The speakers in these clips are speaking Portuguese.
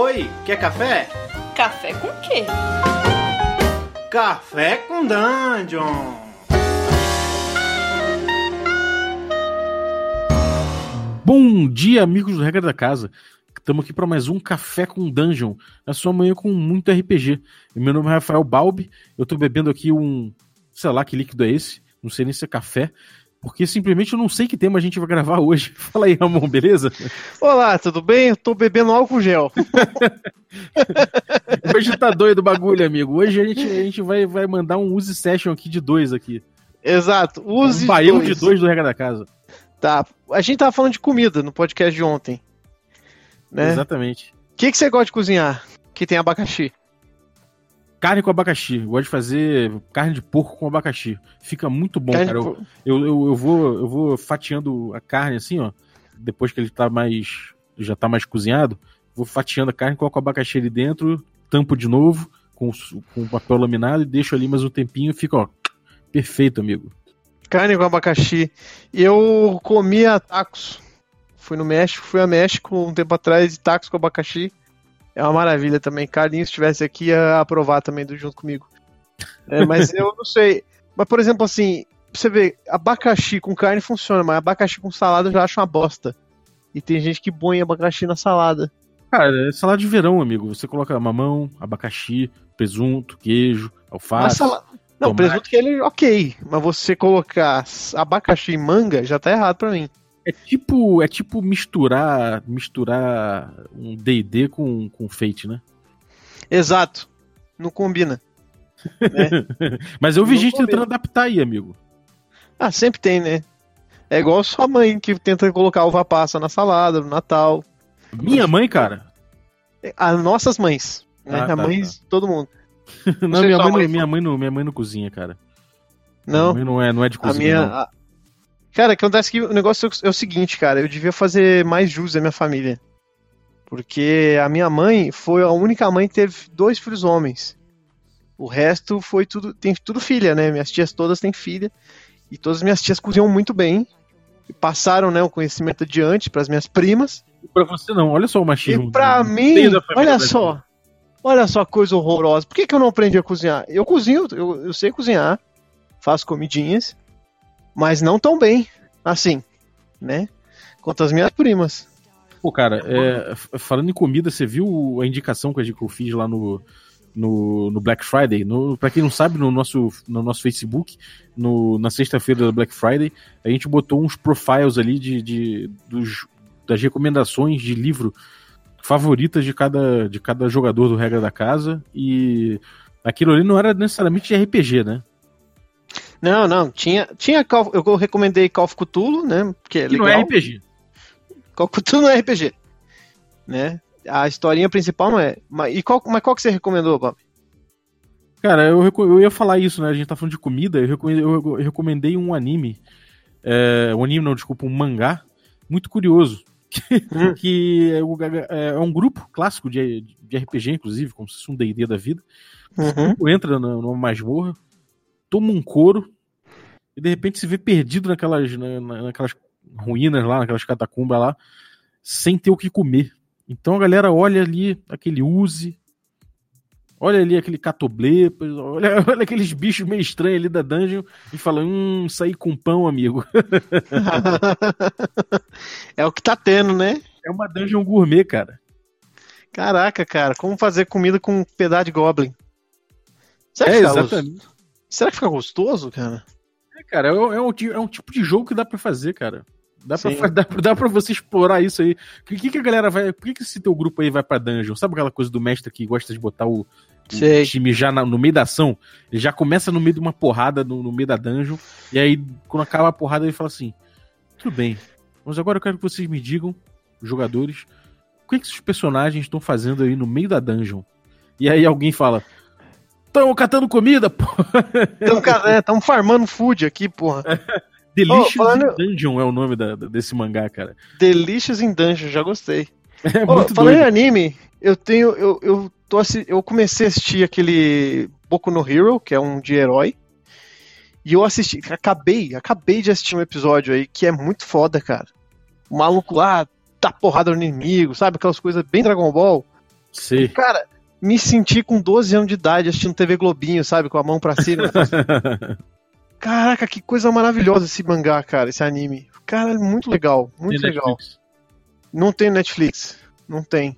Oi, quer café? Café com quê? Café com Dungeon! Bom dia, amigos do Regra da Casa. Estamos aqui para mais um Café com Dungeon, na sua manhã com muito RPG. Meu nome é Rafael Balbi, eu estou bebendo aqui um, sei lá que líquido é esse, não sei nem se é café, porque simplesmente eu não sei que tema a gente vai gravar hoje. Fala aí, Ramon, beleza? Olá, tudo bem? Eu tô bebendo álcool gel. hoje tá doido o bagulho, amigo. Hoje a gente, a gente vai, vai mandar um use session aqui de dois aqui. Exato, use um baião de dois do Regra da Casa. Tá, a gente tava falando de comida no podcast de ontem. Né? Exatamente. O que, que você gosta de cozinhar? Que tem abacaxi. Carne com abacaxi. Eu gosto de fazer carne de porco com abacaxi. Fica muito bom, carne cara. Eu, eu, eu, vou, eu vou fatiando a carne assim, ó. Depois que ele tá mais. já tá mais cozinhado. Vou fatiando a carne, coloco o abacaxi ali dentro, tampo de novo com, com papel laminado e deixo ali mais um tempinho. Fica, ó. Perfeito, amigo. Carne com abacaxi. Eu comia tacos. Fui no México, fui a México um tempo atrás de tacos com abacaxi. É uma maravilha também. Carlinhos estivesse aqui ia aprovar também do, junto comigo. É, mas eu não sei. Mas, por exemplo, assim, você vê, abacaxi com carne funciona, mas abacaxi com salada eu já acho uma bosta. E tem gente que põe abacaxi na salada. Cara, é salada de verão, amigo. Você coloca mamão, abacaxi, presunto, queijo, alface. Sala... Não, tomate. presunto que ele, ok. Mas você colocar abacaxi e manga já tá errado pra mim. É tipo, é tipo misturar, misturar um D&D com, com Fate, né? Exato. Não combina. Né? Mas eu vi Não gente combina. tentando adaptar aí, amigo. Ah, sempre tem, né? É igual sua mãe que tenta colocar uva passa na salada, no Natal. Minha mãe, cara? As nossas mães. Né? Ah, tá, a mãe tá. todo mundo. Não, não minha, mãe, mãe, minha, mãe não, minha mãe não cozinha, cara. Não. não é, não é de cozinha. A minha, a, Cara, acontece que o negócio é o seguinte, cara, eu devia fazer mais jus à minha família. Porque a minha mãe foi a única mãe que teve dois filhos homens. O resto foi tudo, tem tudo filha, né? Minhas tias todas têm filha. E todas as minhas tias cozinham muito bem. E passaram, né, o conhecimento adiante para as minhas primas. E pra você não, olha só o machismo. E pra mim, olha só. Olha só a coisa horrorosa. Por que, que eu não aprendi a cozinhar? Eu cozinho, eu, eu sei cozinhar, faço comidinhas mas não tão bem assim, né? Quanto as minhas primas. Pô, cara, é, falando em comida, você viu a indicação que eu fiz lá no, no, no Black Friday? No, pra quem não sabe, no nosso, no nosso Facebook, no, na sexta-feira da Black Friday, a gente botou uns profiles ali de, de dos, das recomendações de livro favoritas de cada, de cada jogador do Regra da Casa. E aquilo ali não era necessariamente de RPG, né? Não, não. Tinha, tinha Call, eu recomendei Call of Cthulhu, né? Que, é que não é RPG. Call of Cthulhu não é RPG. Né? A historinha principal não é. Mas, e qual, mas qual que você recomendou, Bob? Cara, eu, eu ia falar isso, né? A gente tá falando de comida. Eu recomendei, eu recomendei um anime. É, um anime, não, desculpa, um mangá. Muito curioso. Hum. que é, é, um grupo clássico de, de RPG, inclusive, como se fosse um DD da vida. Uhum. Entra numa masmorra, toma um couro e de repente se vê perdido naquelas, na, naquelas ruínas lá, naquelas catacumbas lá, sem ter o que comer. Então a galera olha ali aquele Uzi, olha ali aquele catoblê, olha, olha aqueles bichos meio estranhos ali da dungeon e fala: Hum, sair com pão, amigo. é o que tá tendo, né? É uma dungeon gourmet, cara. Caraca, cara, como fazer comida com um pedaço de goblin? Será é, exatamente. Será que fica gostoso, cara? É, cara, é, é, um, é um tipo de jogo que dá para fazer, cara. Dá pra, dá, dá pra você explorar isso aí. Por que, que a galera vai. Por que, que esse teu grupo aí vai pra dungeon? Sabe aquela coisa do mestre que gosta de botar o, o time já na, no meio da ação? Ele já começa no meio de uma porrada no, no, meio da dungeon. E aí, quando acaba a porrada, ele fala assim: Tudo bem, mas agora eu quero que vocês me digam, jogadores, o que, que esses personagens estão fazendo aí no meio da dungeon? E aí alguém fala: Estão catando comida, pô. Estão é, farmando food aqui, porra. Delicious oh, falando... in Dungeon é o nome da, desse mangá, cara. Delicious in Dungeon, já gostei. É oh, muito falando doido. em anime, eu tenho. Eu, eu, tô, eu comecei a assistir aquele Boku no Hero, que é um de herói. E eu assisti, acabei, acabei de assistir um episódio aí que é muito foda, cara. O maluco lá tá porrada no inimigo, sabe? Aquelas coisas bem Dragon Ball. Sei. Cara, me senti com 12 anos de idade assistindo TV Globinho, sabe? Com a mão pra cima. Caraca, que coisa maravilhosa esse mangá, cara, esse anime. Cara, é muito legal, muito Tem legal. Netflix. Não tem Netflix, não tem.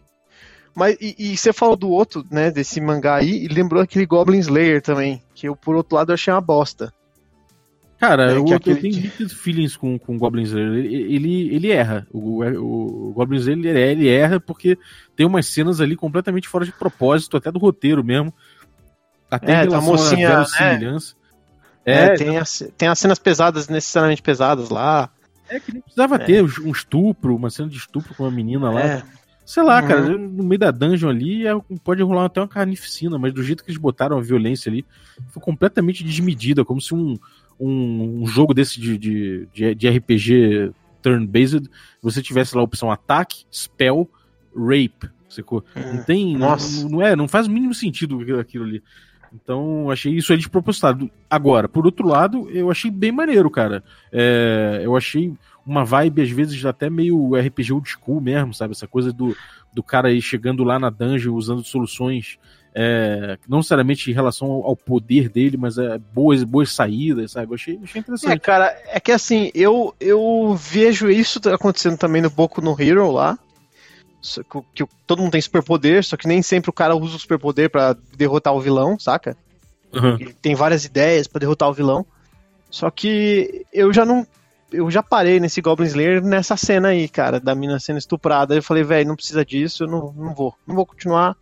Mas e, e você falou do outro, né, desse mangá aí, e lembrou aquele Goblin Slayer também, que eu, por outro lado, achei uma bosta. Cara, É, eu, que eu aquele tenho muitos feelings com, com o Goblin Slayer. Ele, ele, ele erra. O, o, o Goblin Slayer ele, ele erra porque tem umas cenas ali completamente fora de propósito, até do roteiro mesmo. Até É, em relação mocinha, à né? verossimilhança. É, É, tem, as, tem as cenas pesadas, necessariamente pesadas lá. é que nem precisava É. ter um estupro, uma cena de estupro com uma menina lá. É, Sei lá, Uhum. cara, no meio da dungeon ali é- pode rolar até uma carnificina, mas do jeito que eles botaram a violência ali, foi completamente desmedida, como se um, um, um jogo desse de, de, de, de RPG turn-based, você tivesse lá a opção ataque, spell, rape. Sacou? Não tem. Não, Nossa. não é, não faz o mínimo sentido aquilo- ali. Então, achei isso aí despropositado. Agora, por outro lado, eu achei bem maneiro, cara. É, eu achei uma vibe, às vezes, até meio RPG old school mesmo, sabe? Essa coisa do, do cara aí chegando lá na dungeon usando soluções, é, não necessariamente em relação ao, poder dele, mas é, boas, boas saídas, sabe? Eu achei, achei É, interessante. cara, é que assim, eu, eu vejo isso acontecendo também no Boku no Hero lá. Que, que todo mundo tem superpoder, só que nem sempre o cara usa o superpoder pra derrotar o vilão, saca? Uhum. Ele tem várias ideias pra derrotar o vilão. Só que eu já não. Eu já parei nesse Goblin Slayer nessa cena aí, cara, da mina sendo estuprada. Eu falei, velho, não precisa disso, eu não, não vou. Não vou continuar.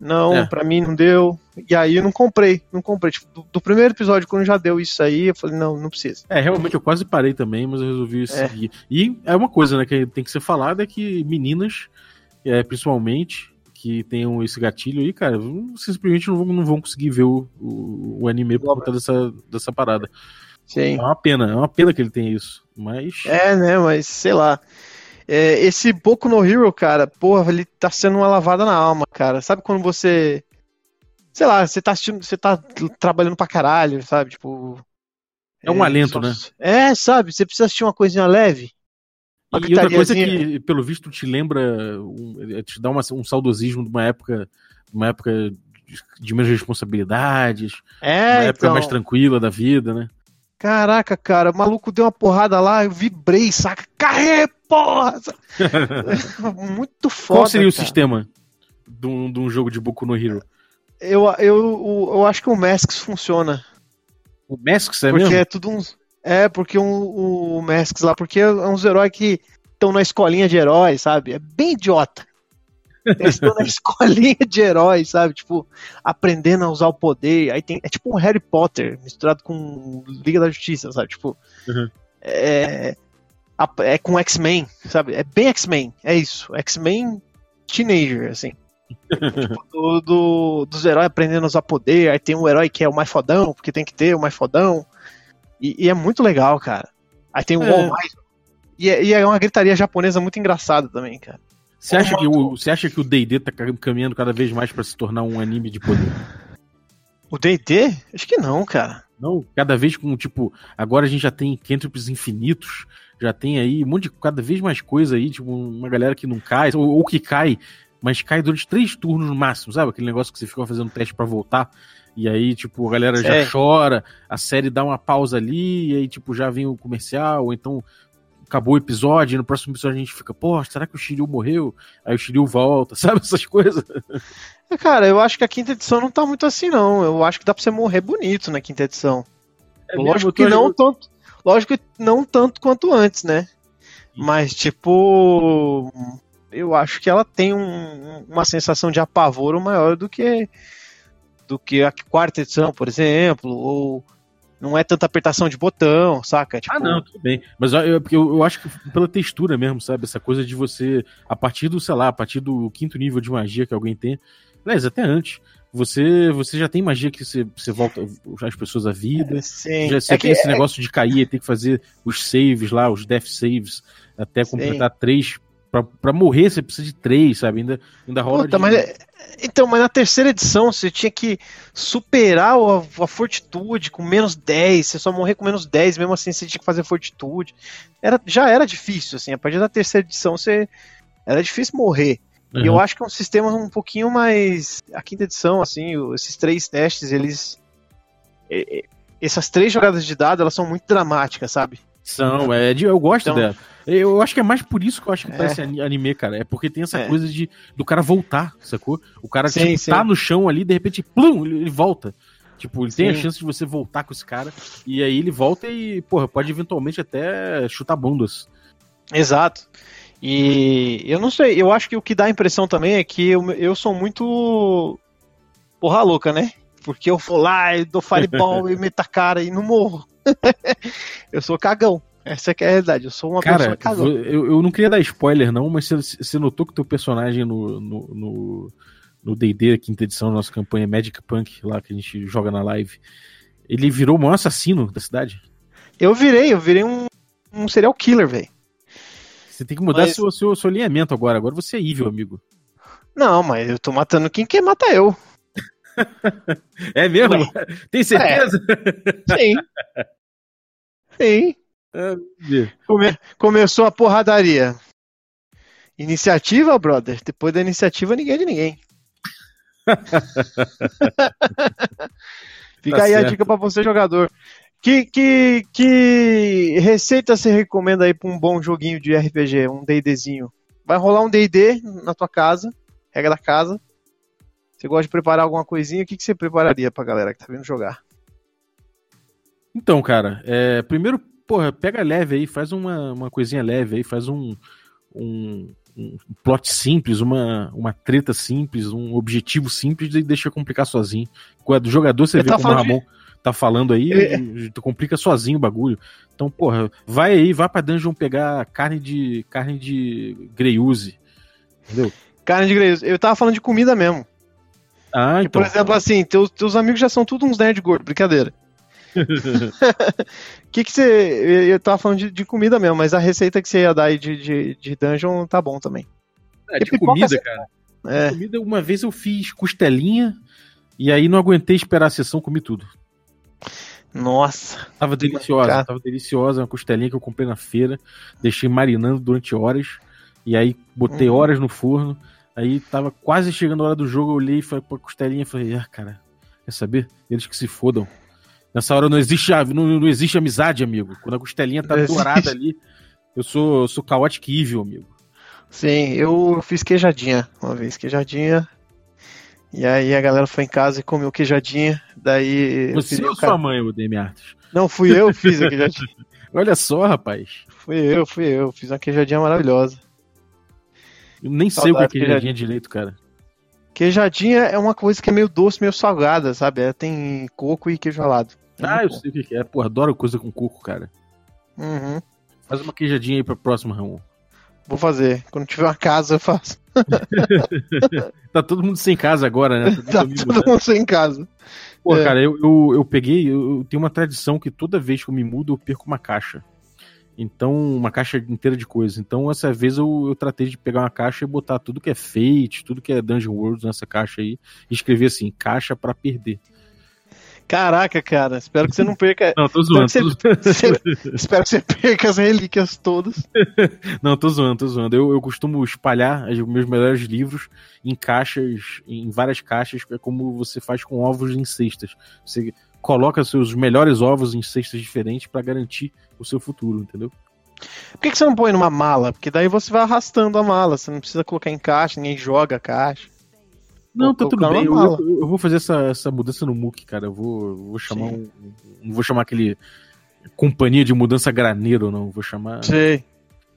Não, É. pra mim não deu. E aí eu não comprei, não comprei. Tipo, do, do primeiro episódio, quando já deu isso aí, eu falei, não, não precisa. É, realmente eu quase parei também, mas eu resolvi É. seguir. E é uma coisa, né, que tem que ser falada é que meninas, é, principalmente, que tenham esse gatilho aí, cara, simplesmente não vão, não vão conseguir ver o, o, o anime por conta dessa, dessa parada. Sim. É uma pena, é uma pena que ele tenha isso. Mas. É, né, mas sei lá. É, esse Boku no Hero, cara, porra, ele tá sendo uma lavada na alma, cara. Sabe quando você. Sei lá, você tá assistindo, você tá trabalhando pra caralho, sabe? Tipo. É um alento, né? É, sabe? Você precisa assistir uma coisinha leve. Uma E outra coisa gritariazinha. que, pelo visto, te lembra, um, é, te dá uma- um saudosismo de uma época, de uma época de, menos responsabilidades, uma É, época então. mais tranquila da vida, né? Caraca, cara, o maluco deu uma porrada lá, eu vibrei, saca? Carré, porra! Muito foda. Qual seria o cara. sistema de um, de um jogo de Boku no Hero? Eu, eu, eu, eu acho que o Masks funciona. O Masks é porque mesmo? é tudo uns. É, porque um, o Masks lá, porque é uns heróis que estão na escolinha de heróis, sabe? É bem idiota. Estão na escolinha de heróis, sabe? Tipo, aprendendo a usar o poder. Aí tem. É tipo um Harry Potter misturado com Liga da Justiça, sabe? Tipo. Uhum. É. É com X-Men, sabe? É bem X-Men. É isso. X-Men teenager, assim. Tipo, do, do- dos heróis aprendendo a usar poder. Aí tem um herói que é o mais fodão, porque tem que ter o mais fodão. E, e é muito legal, cara. Aí tem o É. All Might. E é, e é uma gritaria japonesa muito engraçada também, cara. Você acha que o você acha que o D&D tá ca- caminhando cada vez mais pra se tornar um anime de poder? O D&D? Acho que não, cara. Não, cada vez com tipo, agora a gente já tem cantrips infinitos, já tem aí um monte de cada vez mais coisa aí, tipo uma galera que não cai ou, ou que cai, mas cai durante três turnos no máximo, sabe? Aquele negócio que você fica fazendo teste pra voltar. E aí, tipo, a galera já Sei. chora, a série dá uma pausa ali, e aí, tipo, já vem o comercial, ou então acabou o episódio, e no próximo episódio a gente fica, pô, será que o Shiryu morreu? Aí o Shiryu volta, sabe? Essas coisas. É, Cara, eu acho que a quinta edição não tá muito assim, não. Eu acho que dá pra você morrer bonito na quinta edição. É lógico mesmo, que não tanto. Lógico que não tanto quanto antes, né? Mas, tipo. Eu acho que ela tem um- uma sensação de apavoro maior do que. Do que a quarta edição, por exemplo. Ou não é tanta apertação de botão, saca? Tipo, Ah, não, tudo bem. Mas eu, eu, eu, acho que pela textura mesmo, sabe? Essa coisa de você, a partir do, sei lá, a partir do quinto nível de magia que alguém tem, aliás, até antes, você, você já tem magia que você, você volta as pessoas à vida. Sim. Já, você É tem que- esse negócio de cair e ter que fazer os saves lá, os death saves, até Sim. completar três. Pra, pra morrer, você precisa de três, sabe? Ainda, ainda rola Puta, de- mas é- então, mas na terceira edição você tinha que superar a, a fortitude com menos 10, você só morrer com menos 10, mesmo assim você tinha que fazer fortitude. Era, já era difícil, assim, a partir da terceira edição você era difícil morrer. Uhum. E eu acho que é um sistema um pouquinho mais. A quinta edição, assim, esses três testes, eles. Essas três jogadas de dado, elas são muito dramáticas, sabe? São, é, eu gosto então, dela. Eu acho que é mais por isso que eu acho que é. parece anime, cara. É porque tem essa é. coisa de do cara voltar, sacou? O cara sim, tipo, sim. tá no chão ali, de repente, plum, ele volta. Tipo, ele sim. tem a chance de você voltar com esse cara. E aí ele volta e, porra, pode eventualmente até chutar bundas. Exato. E eu não sei, eu acho que o que dá a impressão também é que eu, eu sou muito porra louca, né? Porque eu vou lá e dou fireball e meto a cara e não morro. eu sou cagão. Essa é, é a realidade. Eu sou uma Cara, pessoa cagão. Eu, eu não queria dar spoiler, não, mas você, você notou que o teu personagem no, no, no D&D, quinta edição da nossa campanha Magic Punk, lá que a gente joga na live, ele virou o maior assassino da cidade? Eu virei, eu virei um, um serial killer, velho. Você tem que mudar mas... seu, seu, seu alinhamento agora. Agora você é evil, amigo. Não, mas eu tô matando quem quer matar eu. é mesmo? Ué. Tem certeza? É. Sim. Sim. É, Come... Começou a porradaria. Iniciativa, brother. Depois da iniciativa, ninguém é de ninguém. Fica tá aí certo. a dica para você, jogador. Que, que, que receita você recomenda aí para um bom joguinho de RPG, um D&Dzinho? Vai rolar um D&D na tua casa, regra da casa. Você gosta de preparar alguma coisinha? O que, que você prepararia pra galera que tá vindo jogar? Então, cara, é, primeiro, porra, pega leve aí, faz uma, uma coisinha leve aí, faz um, um, um plot simples, uma, uma treta simples, um objetivo simples e deixa complicar sozinho. Do jogador você Eu vê como o Ramon... De tá falando aí, é. tu complica sozinho o bagulho. Então, porra, vai aí, vai pra dungeon pegar carne de carne de Greyuse. Entendeu? Carne de Greyuse. Eu tava falando de comida mesmo. Ah, então. por exemplo, assim, teus, teus amigos já são tudo uns nerd gordo, brincadeira. que que você. Eu tava falando de, de, comida mesmo, mas a receita que você ia dar aí de, de, de dungeon tá bom também. É, de comida, cara. É. Comida, uma vez eu fiz costelinha e aí não aguentei esperar a sessão, comi tudo. Nossa. Tava deliciosa, cara. tava deliciosa, uma costelinha que eu comprei na feira, deixei marinando durante horas, e aí botei uhum. horas no forno, aí tava quase chegando a hora do jogo, eu olhei e falei, pô, costelinha, e falei, ah, cara, quer saber? Eles que se fodam. Nessa hora não existe, não, não existe amizade, amigo. Quando a costelinha tá dourada ali, eu sou, eu sou chaotic evil, amigo. Sim, eu fiz queijadinha uma vez, queijadinha e aí a galera foi em casa e comeu queijadinha. Daí. Você ou sua mãe, o Demi Artes? Não, fui eu que fiz a queijadinha. Olha só, rapaz. Fui eu, fui eu. Fiz uma queijadinha maravilhosa. Eu nem Saudade sei o que é queijadinha, queijadinha direito, cara. Queijadinha é uma coisa que é meio doce, meio salgada, sabe? É, tem coco e queijo ralado. É ah, eu bom. sei o que é. Pô, adoro coisa com coco, cara. Uhum. Faz uma queijadinha aí pra próxima, Ramon. Vou fazer. Quando tiver uma casa, eu faço. tá todo mundo sem casa agora, né? Tá todo, todo mundo sem casa. Pô, é. cara, eu, eu, eu peguei, eu, eu, tenho uma tradição que toda vez que eu me mudo, eu perco uma caixa. Então, uma caixa inteira de coisas. Então, essa vez eu, eu tratei de pegar uma caixa e botar tudo que é Fate, tudo que é Dungeon World nessa caixa aí, e escrever assim, caixa para perder. Caraca, cara, espero que você não perca. Não, tô zoando. Espero que você, espero que você perca as relíquias todas. não, tô zoando, tô zoando. Eu, eu costumo espalhar os meus melhores livros em caixas, em várias caixas, é como você faz com ovos em cestas. Você coloca seus melhores ovos em cestas diferentes para garantir o seu futuro, entendeu? Por que, que você não põe numa mala? Porque daí você vai arrastando a mala, você não precisa colocar em caixa, ninguém joga a caixa. Não, tá tudo bem. Eu, eu, eu, vou fazer essa, essa mudança no MOOC, cara. Eu vou, vou chamar Sim. um. Não vou chamar aquele. Companhia de mudança graneiro, não. Vou chamar. Sim.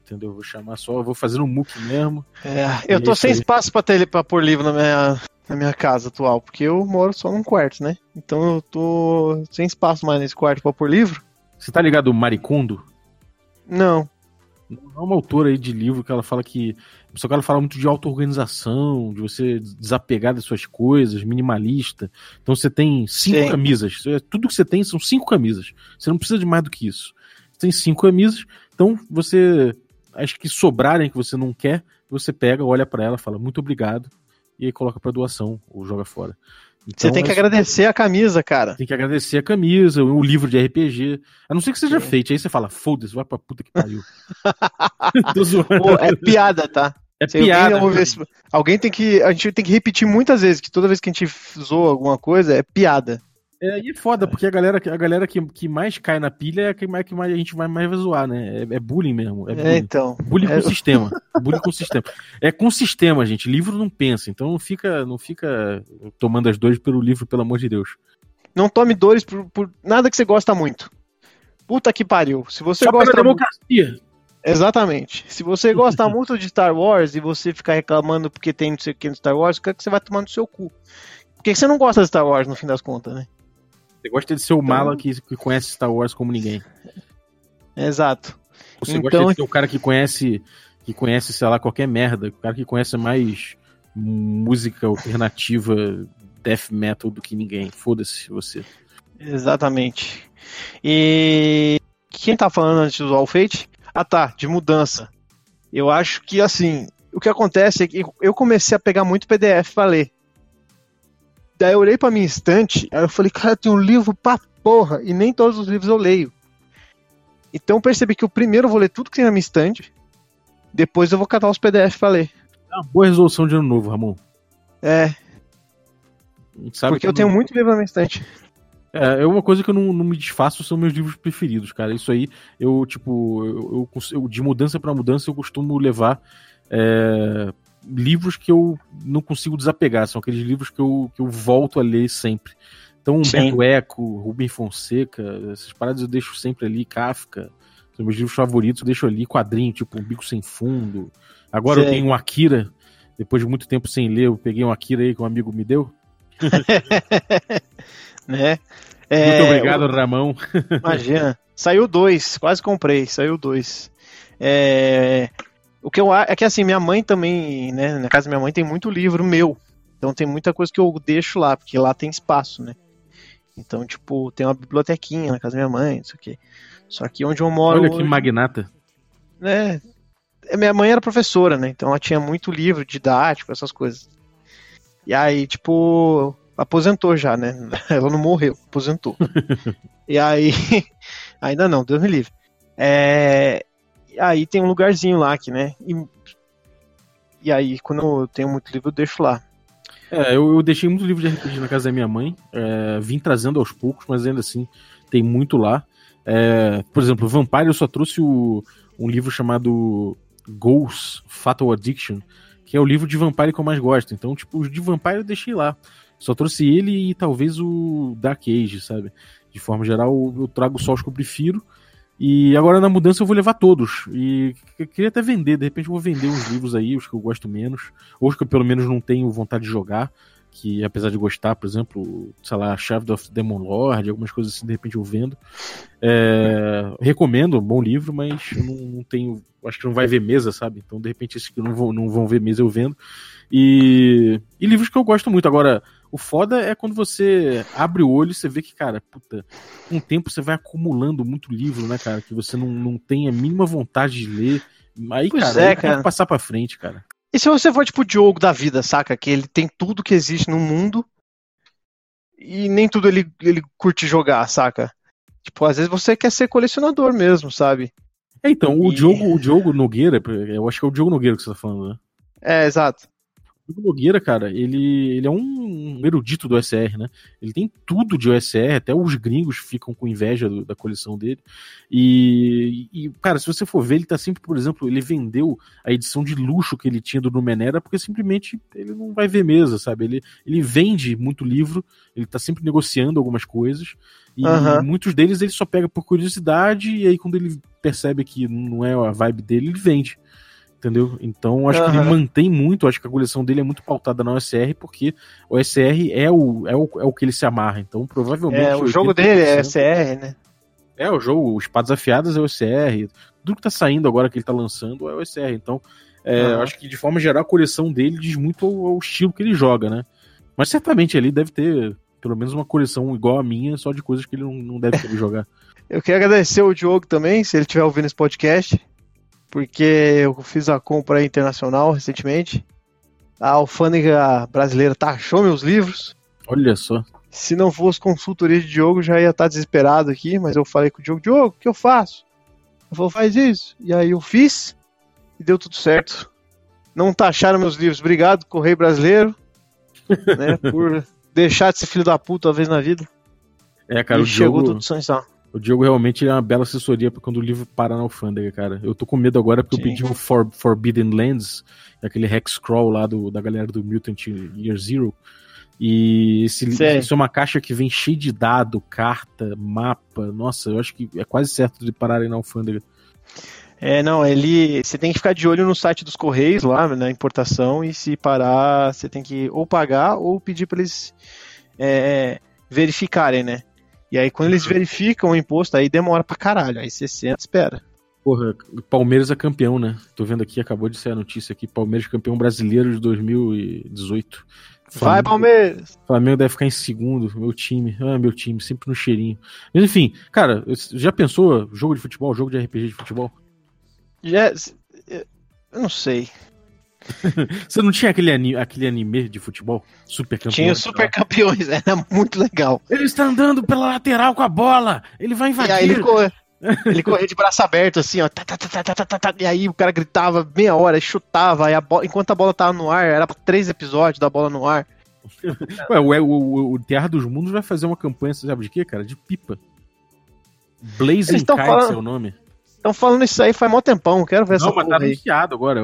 Entendeu? Vou chamar só. Vou fazer no MOOC mesmo. É, eu tô sem aí. espaço pra, ter, pra pôr livro na minha, na minha casa atual, porque eu moro só num quarto, né? Então eu tô sem espaço mais nesse quarto pra pôr livro. Você tá ligado Maricondo? Não. É uma autora aí de livro que ela fala que. Só que ela fala muito de auto-organização, de você desapegar das suas coisas, minimalista. Então você tem cinco Sim. camisas. É, tudo que você tem são cinco camisas. Você não precisa de mais do que isso. Você tem cinco camisas, então você. Acho que sobrarem que você não quer, você pega, olha para ela, fala muito obrigado, e aí coloca para doação ou joga fora. Então, você tem que é agradecer a camisa, cara. Tem que agradecer a camisa, o livro de RPG. A não ser que seja é. feito. Aí você fala, foda-se, vai pra puta que pariu. Pô, é piada, tá? É Se alguém piada. esse- alguém tem que. A gente tem que repetir muitas vezes, que toda vez que a gente zoa alguma coisa, é piada. É, e é foda, porque a galera, a galera que, que mais cai na pilha é a que mais, que mais a gente vai mais vai zoar, né? É, é bullying mesmo. É É, bullying. então. Bullying É, com sistema. Bullying com sistema. É com sistema, gente. Livro não pensa. Então não fica, não fica tomando as dores pelo livro, pelo amor de Deus. Não tome dores por, por nada que você gosta muito. Puta que pariu. Se você Só gosta pela muito. democracia. Exatamente. Se você gosta muito de Star Wars e você ficar reclamando porque tem não sei o que no Star Wars, o que é que você vai tomar no seu cu? Porque você não gosta de Star Wars no fim das contas, né? Você gosta de ser o mala que, que conhece Star Wars como ninguém. Exato. Você Então- gosta de ser o cara que conhece, que conhece, sei lá, qualquer merda. O cara que conhece mais música alternativa, death metal do que ninguém. Foda-se você. Exatamente. E quem tá falando antes do All Fate? Ah tá, de mudança. Eu acho que assim, o que acontece é que eu comecei a pegar muito PDF pra ler. Daí eu olhei pra minha estante, aí eu falei, cara, tem um livro pra porra, e nem todos os livros eu leio. Então eu percebi que o primeiro eu vou ler tudo que tem na minha estante, depois eu vou catar os PDF pra ler. É uma boa resolução de ano novo, Ramon. É, porque que eu tenho não- muito livro na minha estante. É, é uma coisa que eu não, não me desfaço, são meus livros preferidos, cara. Isso aí, eu, tipo, eu, eu de mudança pra mudança, eu costumo levar é, livros que eu não consigo desapegar. São aqueles livros que eu, que eu volto a ler sempre. Então, Sim. Humberto Eco, Rubem Fonseca, essas paradas eu deixo sempre ali, Kafka. São meus livros favoritos, eu deixo ali quadrinho, tipo Um Bico Sem Fundo. Agora eu Sei. tenho um Akira, depois de muito tempo sem ler, eu peguei um Akira aí que um amigo me deu. Né? Muito É, obrigado, Ramão. Imagina. Saiu dois, quase comprei, saiu dois. É, o que eu é que assim, minha mãe também, né? Na casa da minha mãe tem muito livro meu. Então tem muita coisa que eu deixo lá, porque lá tem espaço, né? Então, tipo, tem uma bibliotequinha na casa da minha mãe, isso aqui. Só que onde eu moro. Olha que hoje, magnata. né? Minha mãe era professora, né? Então ela tinha muito livro didático, essas coisas. E aí, tipo, aposentou já, né? Ela não morreu, aposentou. e aí, ainda não, Deus me livre. É, aí tem um lugarzinho lá aqui, né? E, e aí, quando eu tenho muito livro, eu deixo lá. É, eu, eu deixei muito livro de RPG na casa da minha mãe, é, vim trazendo aos poucos, mas ainda assim tem muito lá. É, por exemplo, Vampire eu só trouxe o- um livro chamado Ghosts Fatal Addiction, que é o livro de Vampire que eu mais gosto. Então, tipo, os de Vampire eu deixei lá. Só trouxe ele e talvez o Dark Age, sabe? De forma geral, eu trago só os que eu prefiro. E agora na mudança eu vou levar todos. E eu queria até vender, de repente eu vou vender uns livros aí, os que eu gosto menos, ou os que eu pelo menos não tenho vontade de jogar, que apesar de gostar, por exemplo, sei lá, Shadow of Demon Lord, algumas coisas assim, de repente eu vendo. É, recomendo, bom livro, mas eu não, não tenho, acho que não vai ver mesa, sabe? Então de repente esses que não vão, não vão ver mesa eu vendo. E, e livros que eu gosto muito. Agora, o foda é quando você abre o olho e você vê que, cara, puta, com o tempo você vai acumulando muito livro, né, cara? Que você não, não tem a mínima vontade de ler. Aí, Pois cara, é, cara. que passar pra frente, cara. E se você for tipo o Diogo da vida, saca? Que ele tem tudo que existe no mundo e nem tudo ele, ele curte jogar, saca? Tipo, às vezes você quer ser colecionador mesmo, sabe? É, então, o E- Diogo, o Diogo Nogueira, eu acho que é o Diogo Nogueira que você tá falando, né? É, exato. O Nogueira, cara, ele, ele é um erudito do OSR, né? Ele tem tudo de OSR, até os gringos ficam com inveja do- da coleção dele. E, e, cara, se você for ver, ele tá sempre, por exemplo, ele vendeu a edição de luxo que ele tinha do Numenera porque simplesmente ele não vai ver mesa, sabe? Ele, ele vende muito livro, ele tá sempre negociando algumas coisas. E Aham. muitos deles ele só pega por curiosidade, e aí quando ele percebe que não é a vibe dele, ele vende. Entendeu? Então acho que ele mantém muito, acho que a coleção dele é muito pautada na OSR, porque o OSR é o, é o, é o que ele se amarra. Então provavelmente. É, o jogo dele é 80%, SR, né? É, o jogo, o Espadas Afiadas é o OSR. Tudo que tá saindo agora que ele tá lançando é o OSR. Então, é, eu acho que de forma geral a coleção dele diz muito ao, ao estilo que ele joga, né? Mas certamente ele deve ter pelo menos uma coleção igual a minha, só de coisas que ele não, não deve querer jogar. Eu queria agradecer o Diogo também, se ele estiver ouvindo esse podcast, porque eu fiz a compra internacional recentemente. A alfândega brasileira taxou meus livros. Olha só. Se não fosse consultoria de Diogo, já ia estar desesperado aqui, mas eu falei com o Diogo, Diogo, o que eu faço? Ele falou, faz isso. E aí eu fiz, e deu tudo certo. não taxaram meus livros. Obrigado, Correio Brasileiro, né, por deixar de ser filho da puta uma vez na vida. É, cara, e o chegou Diogo, tudo sem sal. O Diogo realmente é uma bela assessoria pra quando o livro parar na alfândega, cara. Eu tô com medo agora porque Sim. eu pedi o For- Forbidden Lands, aquele Hexcrawl lá do, da galera do Mutant Year Zero. E esse, Sei. isso é uma caixa que vem cheia de dado, carta, mapa. Nossa, eu acho que é quase certo de pararem na alfândega. É, não, ele. Você tem que ficar de olho no site dos Correios lá, na importação, e se parar, você tem que ou pagar ou pedir para eles é, verificarem, né? E aí, quando eles verificam o imposto, aí demora pra caralho. Aí você senta espera. Porra, Palmeiras é campeão, né? Tô vendo aqui, acabou de sair a notícia aqui. Palmeiras campeão brasileiro de 2018. Vai, Flamengo- Palmeiras! Flamengo deve ficar em segundo, meu time. Ah, meu time, sempre no cheirinho. Mas enfim, cara, já pensou jogo de futebol, jogo de RPG de futebol? Já, eu não sei. Você não tinha aquele anime, aquele anime de futebol? Super campeões. Tinha super campeões, era muito legal. Ele está andando pela lateral com a bola, ele vai invadir. E aí ele, correu. ele corria de braço aberto, assim, ó. Tá, tá, tá, tá, tá, tá, tá, tá e aí o cara gritava meia hora, chutava, a bola... enquanto a bola tava no ar, era três episódios da bola no ar. Ué, é, o, o, o Terra dos Mundos vai fazer uma campanha, sabe de quê, cara? De pipa. Blazing Kites falando... é o nome. Estão falando isso aí faz mó tempão, quero ver essa Não, mas tá anunciado agora.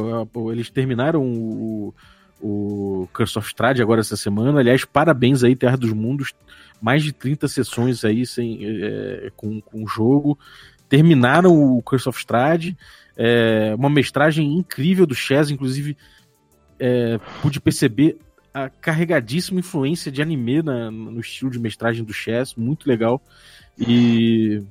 Eles terminaram o, o Curse of Strahd agora essa semana. Aliás, parabéns aí, Terra dos Mundos. Mais de 30 sessões aí sem, é, com, com o jogo. Terminaram o Curse of Strahd. É, uma mestragem incrível do Chess, inclusive é, pude perceber a carregadíssima influência de anime na- no estilo de mestragem do Chess, muito legal. E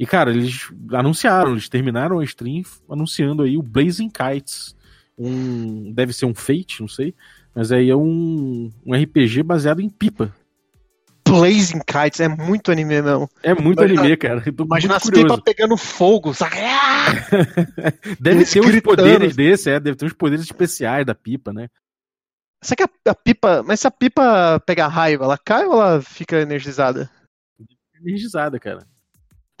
e, cara, eles anunciaram, eles terminaram a stream anunciando aí o Blazing Kites. Um, deve ser um Fate, não sei. Mas aí é um, um RPG baseado em pipa. Blazing Kites é muito anime mesmo. É muito Imagina- anime, cara. Imagina as pipas pegando fogo, saca? Deve eles ter uns gritando. poderes desse, é, deve ter uns poderes especiais da pipa, né? Será que a, a pipa. Mas se a pipa pegar raiva, ela cai ou ela fica energizada? Energizada, cara.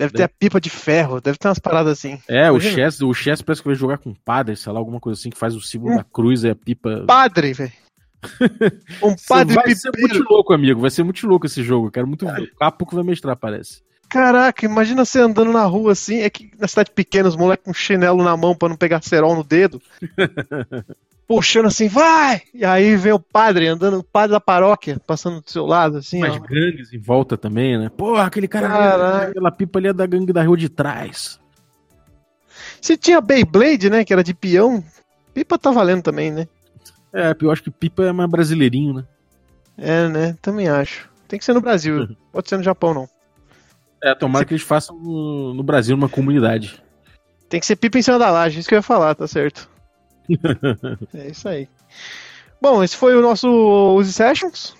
Deve ter a pipa de ferro, deve ter umas paradas assim. É, o. Chess, o Chess parece que vai jogar com um padre, sei lá, alguma coisa assim, que faz o símbolo Um da cruz e a pipa. Padre, velho. Um padre vai ser pipeiro. muito louco, amigo. Vai ser muito louco esse jogo. Eu quero muito ver. O capo que vai mestrar, parece. Caraca, imagina você andando na rua assim, é que na cidade pequena os moleques com chinelo na mão pra não pegar cerol no dedo. Puxando assim, vai! E aí vem o padre andando, o padre da paróquia, passando do seu lado, assim, Mas ó. gangues em volta também, né? Porra, aquele cara, ali, Caraca. aquela pipa ali é da gangue da rua de trás. Se tinha Beyblade, né, que era de peão, pipa tá valendo também, né? É, eu acho que pipa é mais brasileirinho, né? É, né? Também acho. Tem que ser no Brasil, pode ser no Japão, não. É, tomara que eles façam no, no Brasil, numa comunidade. Tem que ser pipa em cima da laje, isso que eu ia falar, tá certo. é isso aí. Bom, esse foi o nosso Use Sessions.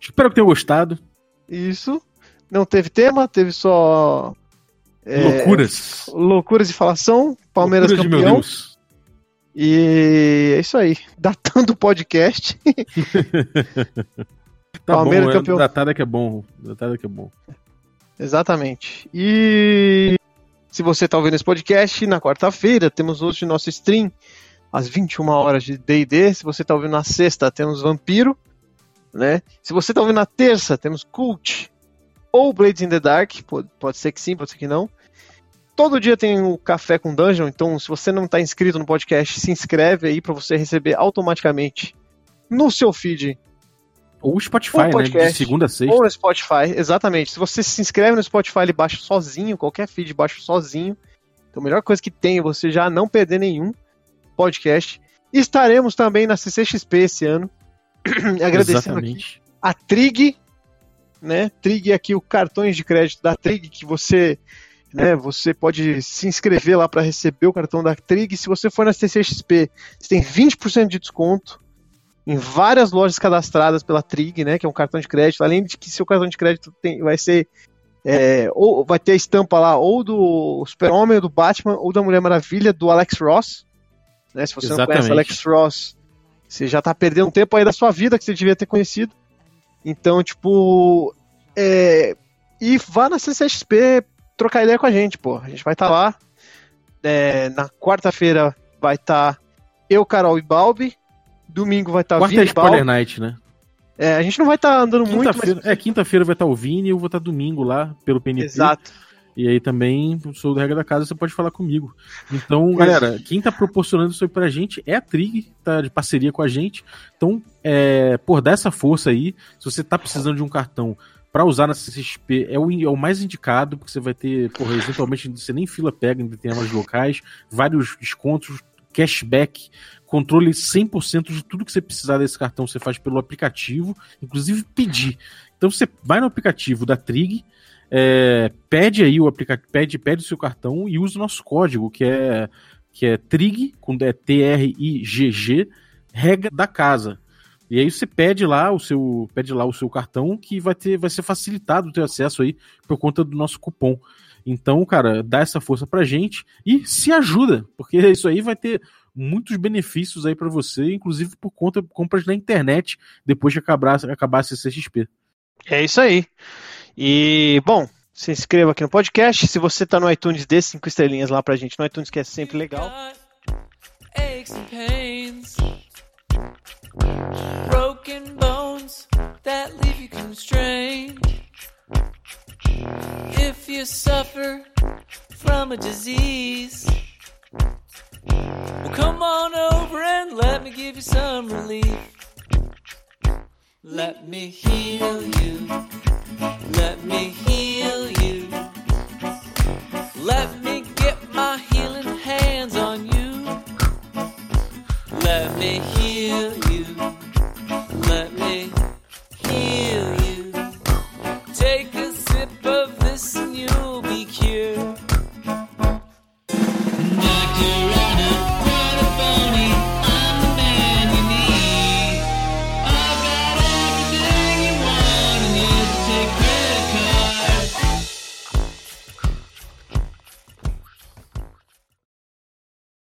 Espero que tenham gostado. Isso. Não teve tema, teve só. é, Loucuras. Loucuras de falação. Palmeiras Loucuras de meu campeão. Deus. E é isso aí. Datando o podcast. Tá Palmeiras bom, campeão. é, datada que é bom. Datada que é bom. Exatamente. E se você está ouvindo esse podcast, na quarta-feira temos hoje nosso stream às 21 horas de D&D. Se você está ouvindo na sexta, temos Vampiro, né? Se você está ouvindo na terça, temos Cult ou Blades in the Dark. Pode, ser que sim, pode ser que não. Todo dia tem o Café com Dungeon, então se você não está inscrito no podcast, se inscreve aí para você receber automaticamente no seu feed Ou o Spotify, O né? De podcast. segunda a sexta. ou no Spotify, exatamente. Se você se inscreve no Spotify, ele baixa sozinho, qualquer feed baixa sozinho. Então a melhor coisa que tem é você já não perder nenhum podcast. Estaremos também na CCXP esse ano. Agradecendo a Trig, né? Trig aqui o cartões de crédito da Trig que você, né, você pode se inscrever lá para receber o cartão da Trig. Se você for na CCXP, você tem 20% de desconto em várias lojas cadastradas pela Trig, né, que é um cartão de crédito. Além de que seu cartão de crédito tem, vai ser é, ou vai ter a estampa lá ou do Super-Homem, ou do Batman, ou da Mulher Maravilha, do Alex Ross. Né, se você não conhece Exatamente. o Alex Ross, você já tá perdendo um tempo aí da sua vida que você devia ter conhecido. Então, tipo. É, e vá na CCXP trocar ideia com a gente, pô. A gente vai estar lá. É, na quarta-feira vai estar eu, Carol e Balbi. Domingo vai estar tá Quarta é Spoiler Night, né? É, a gente não vai estar tá andando muito. Mas... É, quinta-feira vai estar tá o Vini e eu vou estar tá domingo lá pelo PNP. Exato. E aí também, sou do regra da casa, você pode falar comigo. Então, galera, quem tá proporcionando isso aí pra gente é a Trig, tá de parceria com a gente. Então, é, por dar essa força aí, se você tá precisando de um cartão para usar na CCXP, é o, é o mais indicado, porque você vai ter, porra, eventualmente você nem fila pega em determinados locais, vários descontos, cashback, controle 100% de tudo que você precisar desse cartão você faz pelo aplicativo, inclusive pedir. Então você vai no aplicativo da Trig, é, pede aí o aplicativo, pede, pede o seu cartão e usa o nosso código, que é que é TRIG, com é T-R-I-G-G, regra da casa. E aí você pede lá o seu pede lá o seu cartão que vai ter vai ser facilitado o teu acesso aí por conta do nosso cupom. Então, cara, dá essa força pra gente e se ajuda, porque isso aí vai ter muitos benefícios aí para você, inclusive por conta de compras na internet depois de acabar, acabar a CCXP. É isso aí. E, bom, se inscreva aqui no podcast. Se você tá no iTunes, dê cinco estrelinhas lá pra gente no iTunes, que é sempre legal. Broken bones that leave you constrained. If you suffer from a disease, well, come on over and let me give you some relief. Let me heal you. Let me heal you. Let me get my healing hands on you. Let me heal you. Let me